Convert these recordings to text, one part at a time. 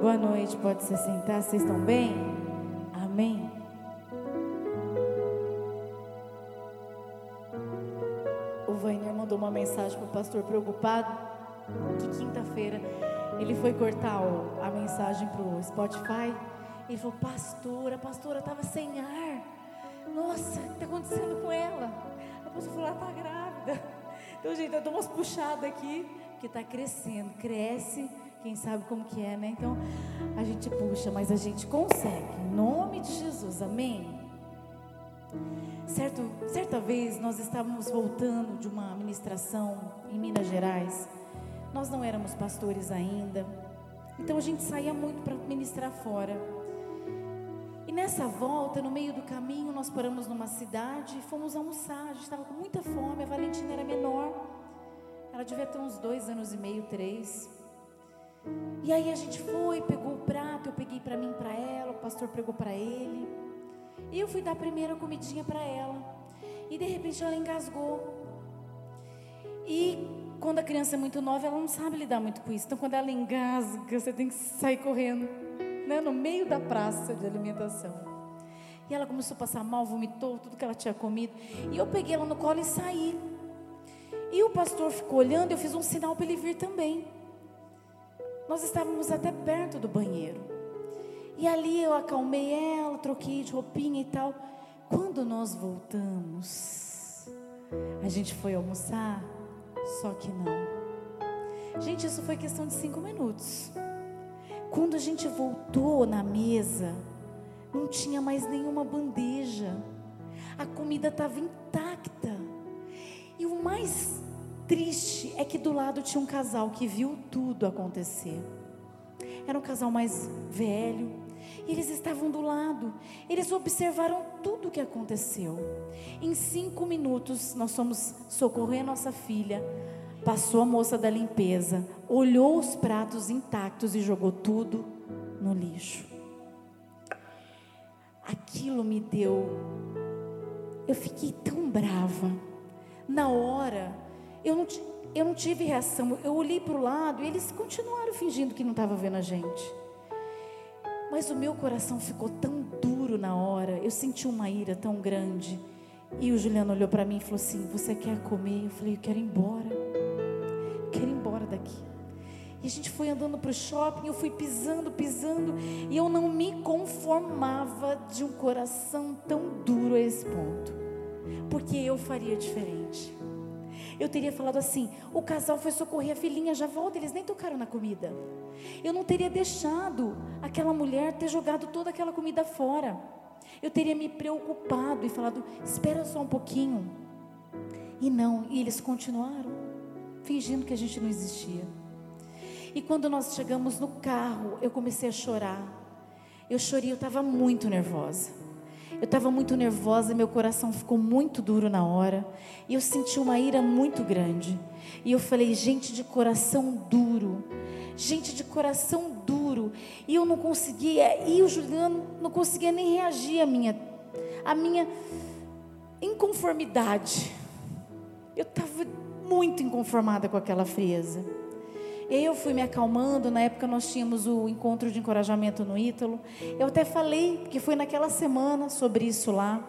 Boa noite, pode se sentar, vocês estão bem? Amém? O Vainer mandou uma mensagem para o pastor preocupado que quinta-feira ele foi cortar a mensagem para o Spotify. Ele falou, pastora, a pastora estava sem ar. Nossa, o que está acontecendo com ela? A pastora falou, ela está grávida. Então, gente, eu dou umas puxadas aqui, porque está crescendo, cresce quem sabe como que é, né? Então, a gente puxa, mas a gente consegue. Em nome de Jesus, amém? Certo, certa vez nós estávamos voltando de uma ministração em Minas Gerais. Nós não éramos pastores ainda. Então a gente saía muito para ministrar fora. E nessa volta, no meio do caminho, nós paramos numa cidade e fomos almoçar. A gente estava com muita fome. A Valentina era menor. Ela devia ter uns dois anos e meio, três. E aí a gente foi, pegou o prato, eu peguei para mim, para ela, o pastor pegou para ele. E eu fui dar a primeira comidinha para ela. E de repente ela engasgou. E quando a criança é muito nova, ela não sabe lidar muito com isso. Então quando ela engasga, você tem que sair correndo, né, no meio da praça de alimentação. E ela começou a passar mal, vomitou tudo que ela tinha comido. E eu peguei ela no colo e saí. E o pastor ficou olhando, eu fiz um sinal para ele vir também. Nós estávamos até perto do banheiro. E ali eu acalmei ela, troquei de roupinha e tal. Quando nós voltamos, a gente foi almoçar, só que não. Gente, isso foi questão de cinco minutos. Quando a gente voltou na mesa, não tinha mais nenhuma bandeja. A comida estava intacta. E o mais triste é que do lado tinha um casal que viu tudo acontecer. Era um casal mais velho. E eles estavam do lado. Eles observaram tudo o que aconteceu. Em cinco minutos, nós fomos socorrer a nossa filha. Passou a moça da limpeza, olhou os pratos intactos e jogou tudo no lixo. Aquilo me deu. Eu fiquei tão brava. Na hora, eu não, eu não tive reação. Eu olhei para o lado e eles continuaram fingindo que não estavam vendo a gente. Mas o meu coração ficou tão duro na hora. Eu senti uma ira tão grande. E o Juliano olhou para mim e falou assim: Você quer comer? Eu falei: Eu quero ir embora. Eu quero ir embora daqui. E a gente foi andando para o shopping. Eu fui pisando, pisando. E eu não me conformava de um coração tão duro a esse ponto. Porque eu faria diferente eu teria falado assim: o casal foi socorrer a filhinha, já volta, eles nem tocaram na comida. Eu não teria deixado aquela mulher ter jogado toda aquela comida fora. Eu teria me preocupado e falado: espera só um pouquinho. E não, e eles continuaram, fingindo que a gente não existia. E quando nós chegamos no carro, eu comecei a chorar. Eu chorei, eu estava muito nervosa. Eu estava muito nervosa, meu coração ficou muito duro na hora. E eu senti uma ira muito grande. E eu falei, gente de coração duro. Gente de coração duro. E eu não conseguia, e o Juliano não conseguia nem reagir à minha, à minha inconformidade. Eu estava muito inconformada com aquela frieza. Eu fui me acalmando, na época nós tínhamos o encontro de encorajamento no Ítalo. Eu até falei que foi naquela semana sobre isso lá.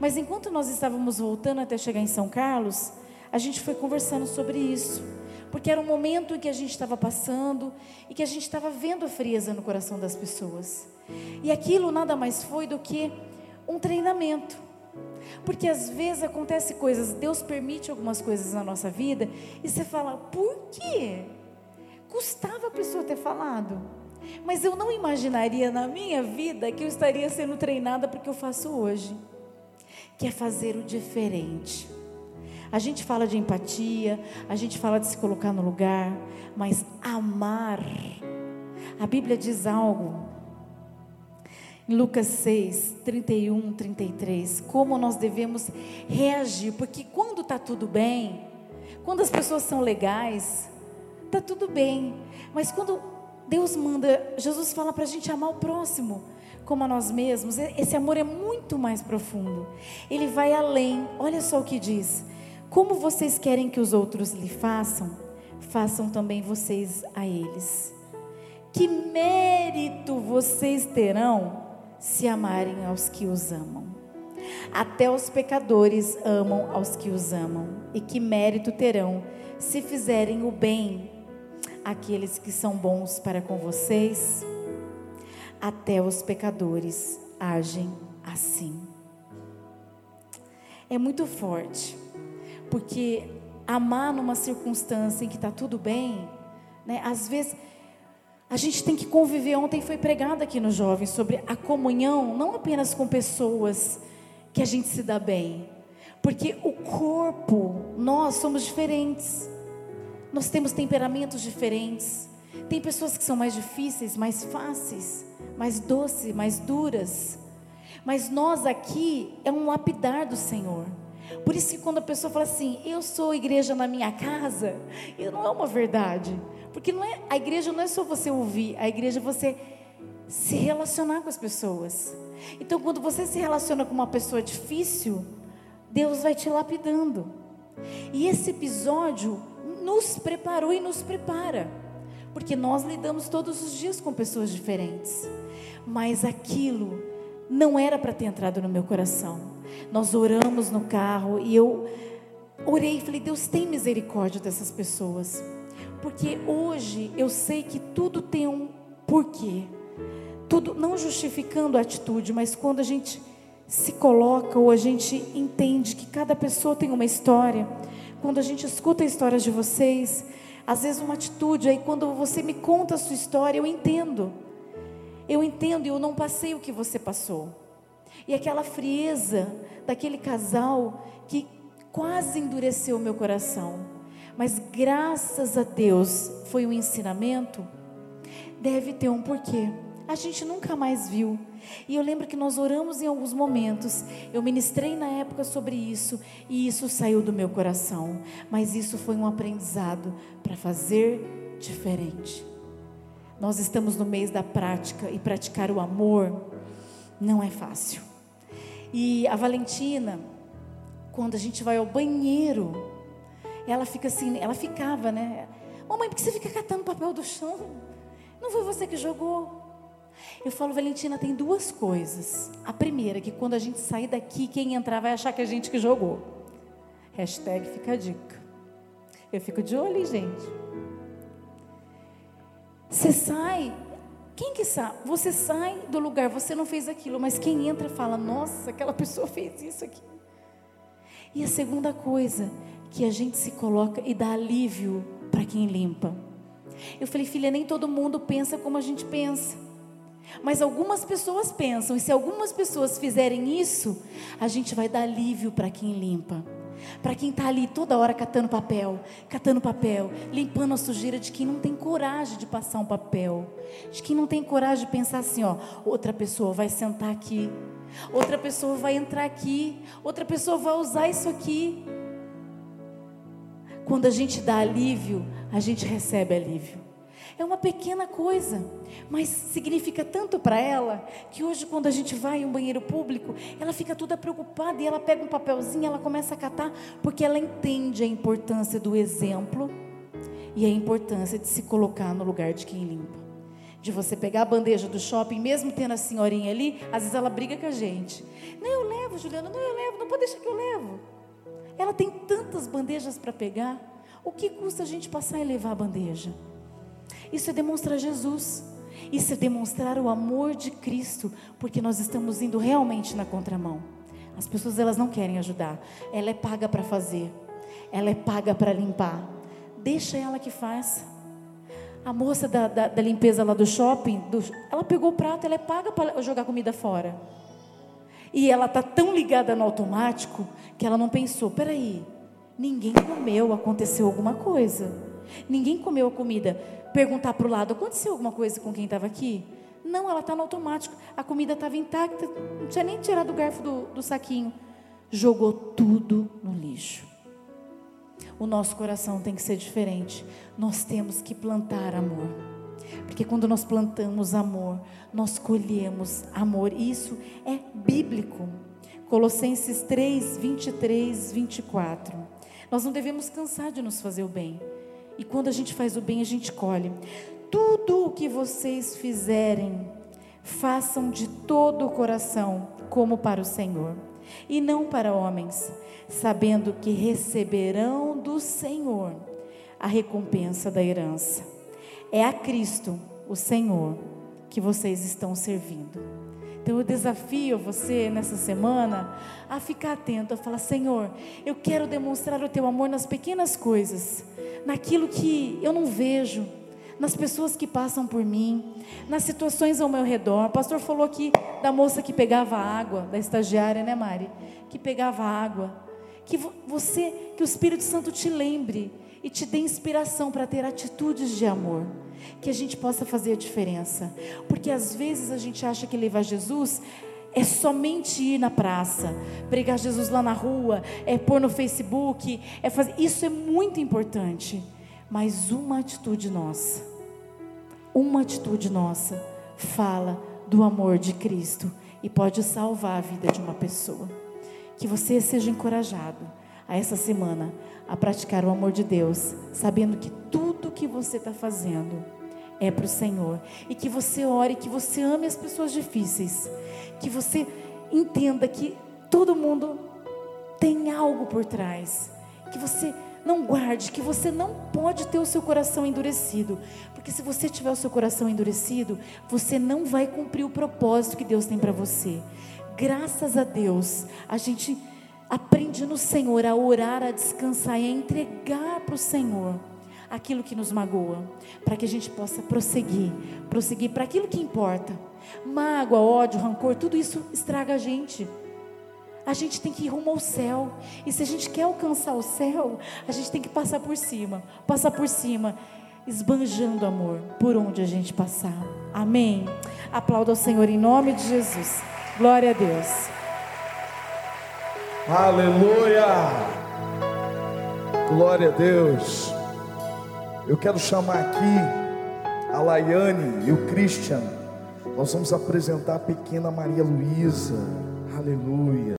Mas enquanto nós estávamos voltando até chegar em São Carlos, a gente foi conversando sobre isso. Porque era um momento em que a gente estava passando e que a gente estava vendo a frieza no coração das pessoas. E aquilo nada mais foi do que um treinamento. Porque às vezes acontece coisas, Deus permite algumas coisas na nossa vida e você fala, por quê? Custava a pessoa ter falado. Mas eu não imaginaria na minha vida que eu estaria sendo treinada para o que eu faço hoje, que é fazer o diferente. A gente fala de empatia, a gente fala de se colocar no lugar, mas amar. A Bíblia diz algo em Lucas 6, 31, 33, como nós devemos reagir, porque quando está tudo bem, quando as pessoas são legais, tá tudo bem. Mas quando Deus manda, Jesus fala para a gente amar o próximo como a nós mesmos, esse amor é muito mais profundo. Ele vai além. Olha só o que diz: Como vocês querem que os outros lhe façam, façam também vocês a eles. Que mérito vocês terão se amarem aos que os amam? Até os pecadores amam aos que os amam. E que mérito terão se fizerem o bem àqueles que são bons para com vocês? Até os pecadores agem assim. É muito forte, porque amar numa circunstância em que está tudo bem, né? Às vezes a gente tem que conviver. Ontem foi pregado aqui no Jovem sobre a comunhão, não apenas com pessoas que a gente se dá bem, porque o corpo, nós somos diferentes, nós temos temperamentos diferentes. Tem pessoas que são mais difíceis, mais fáceis, mais doces, mais duras. Mas nós aqui é um lapidar do Senhor. Por isso que quando a pessoa fala assim, eu sou igreja na minha casa, não é uma verdade. Porque não é, a igreja não é só você ouvir, a igreja é você se relacionar com as pessoas. Então, quando você se relaciona com uma pessoa difícil, Deus vai te lapidando. E esse episódio nos preparou e nos prepara, porque nós lidamos todos os dias com pessoas diferentes. Mas aquilo não era para ter entrado no meu coração. Nós oramos no carro e eu orei e falei: Deus tem misericórdia dessas pessoas, porque hoje eu sei que tudo tem um porquê. Tudo não justificando a atitude, mas quando a gente se coloca ou a gente entende que cada pessoa tem uma história, quando a gente escuta a história de vocês, às vezes uma atitude, aí quando você me conta a sua história, eu entendo. Eu entendo e eu não passei o que você passou. E aquela frieza daquele casal que quase endureceu o meu coração. Mas graças a Deus foi um ensinamento. Deve ter um porquê. A gente nunca mais viu. E eu lembro que nós oramos em alguns momentos. Eu ministrei na época sobre isso e isso saiu do meu coração. Mas isso foi um aprendizado para fazer diferente. Nós estamos no mês da prática e praticar o amor não é fácil. E a Valentina, quando a gente vai ao banheiro, ela fica assim, ela ficava, né? Mamãe, por que você fica catando papel do chão? Não foi você que jogou? Eu falo, Valentina, tem duas coisas. A primeira, que quando a gente sair daqui, quem entrar vai achar que é a gente que jogou. Hashtag fica a dica. Eu fico de olho, gente. Você sai, quem que sabe? Você sai do lugar, você não fez aquilo, mas quem entra fala: Nossa, aquela pessoa fez isso aqui. E a segunda coisa, que a gente se coloca e dá alívio para quem limpa. Eu falei, filha, nem todo mundo pensa como a gente pensa. Mas algumas pessoas pensam, e se algumas pessoas fizerem isso, a gente vai dar alívio para quem limpa. Para quem está ali toda hora catando papel, catando papel, limpando a sujeira de quem não tem coragem de passar um papel, de quem não tem coragem de pensar assim, ó, outra pessoa vai sentar aqui, outra pessoa vai entrar aqui, outra pessoa vai usar isso aqui. Quando a gente dá alívio, a gente recebe alívio. É uma pequena coisa, mas significa tanto para ela que hoje, quando a gente vai em um banheiro público, ela fica toda preocupada e ela pega um papelzinho, ela começa a catar, porque ela entende a importância do exemplo e a importância de se colocar no lugar de quem limpa. De você pegar a bandeja do shopping, mesmo tendo a senhorinha ali, às vezes ela briga com a gente. Não, eu levo, Juliana, não, eu levo, não pode deixar que eu levo. Ela tem tantas bandejas para pegar. O que custa a gente passar e levar a bandeja? Isso é demonstrar Jesus. Isso é demonstrar o amor de Cristo, porque nós estamos indo realmente na contramão. As pessoas elas não querem ajudar. Ela é paga para fazer. Ela é paga para limpar. Deixa ela que faça. A moça da, da, da limpeza lá do shopping, do, ela pegou o prato, ela é paga para jogar comida fora. E ela está tão ligada no automático que ela não pensou: peraí, ninguém comeu, aconteceu alguma coisa. Ninguém comeu a comida perguntar para o lado: aconteceu alguma coisa com quem estava aqui? Não, ela está no automático. A comida estava intacta, não tinha nem tirado o garfo do, do saquinho. Jogou tudo no lixo. O nosso coração tem que ser diferente. Nós temos que plantar amor. Porque quando nós plantamos amor, nós colhemos amor. Isso é bíblico. Colossenses 3, 23, 24. Nós não devemos cansar de nos fazer o bem. E quando a gente faz o bem, a gente colhe. tudo o que vocês fizerem, façam de todo o coração, como para o Senhor, e não para homens, sabendo que receberão do Senhor a recompensa da herança. É a Cristo, o Senhor, que vocês estão servindo. Então eu desafio você nessa semana a ficar atento, a falar: Senhor, eu quero demonstrar o teu amor nas pequenas coisas, naquilo que eu não vejo, nas pessoas que passam por mim, nas situações ao meu redor. O pastor falou aqui da moça que pegava água, da estagiária, né, Mari? Que pegava água. Que você, que o Espírito Santo te lembre e te dê inspiração para ter atitudes de amor. Que a gente possa fazer a diferença. Porque às vezes a gente acha que levar Jesus é somente ir na praça, pregar Jesus lá na rua, é pôr no Facebook, é fazer. Isso é muito importante. Mas uma atitude nossa, uma atitude nossa, fala do amor de Cristo e pode salvar a vida de uma pessoa. Que você seja encorajado a essa semana a praticar o amor de Deus, sabendo que tudo que você está fazendo é para o Senhor. E que você ore, que você ame as pessoas difíceis. Que você entenda que todo mundo tem algo por trás. Que você não guarde, que você não pode ter o seu coração endurecido. Porque se você tiver o seu coração endurecido, você não vai cumprir o propósito que Deus tem para você. Graças a Deus, a gente aprende no Senhor a orar, a descansar e a entregar para o Senhor aquilo que nos magoa, para que a gente possa prosseguir, prosseguir para aquilo que importa. Mágoa, ódio, rancor, tudo isso estraga a gente. A gente tem que ir rumo ao céu. E se a gente quer alcançar o céu, a gente tem que passar por cima, passar por cima, esbanjando amor por onde a gente passar. Amém. Aplauda o Senhor em nome de Jesus. Glória a Deus. Aleluia! Glória a Deus. Eu quero chamar aqui a Laiane e o Christian. Nós vamos apresentar a pequena Maria Luísa. Aleluia.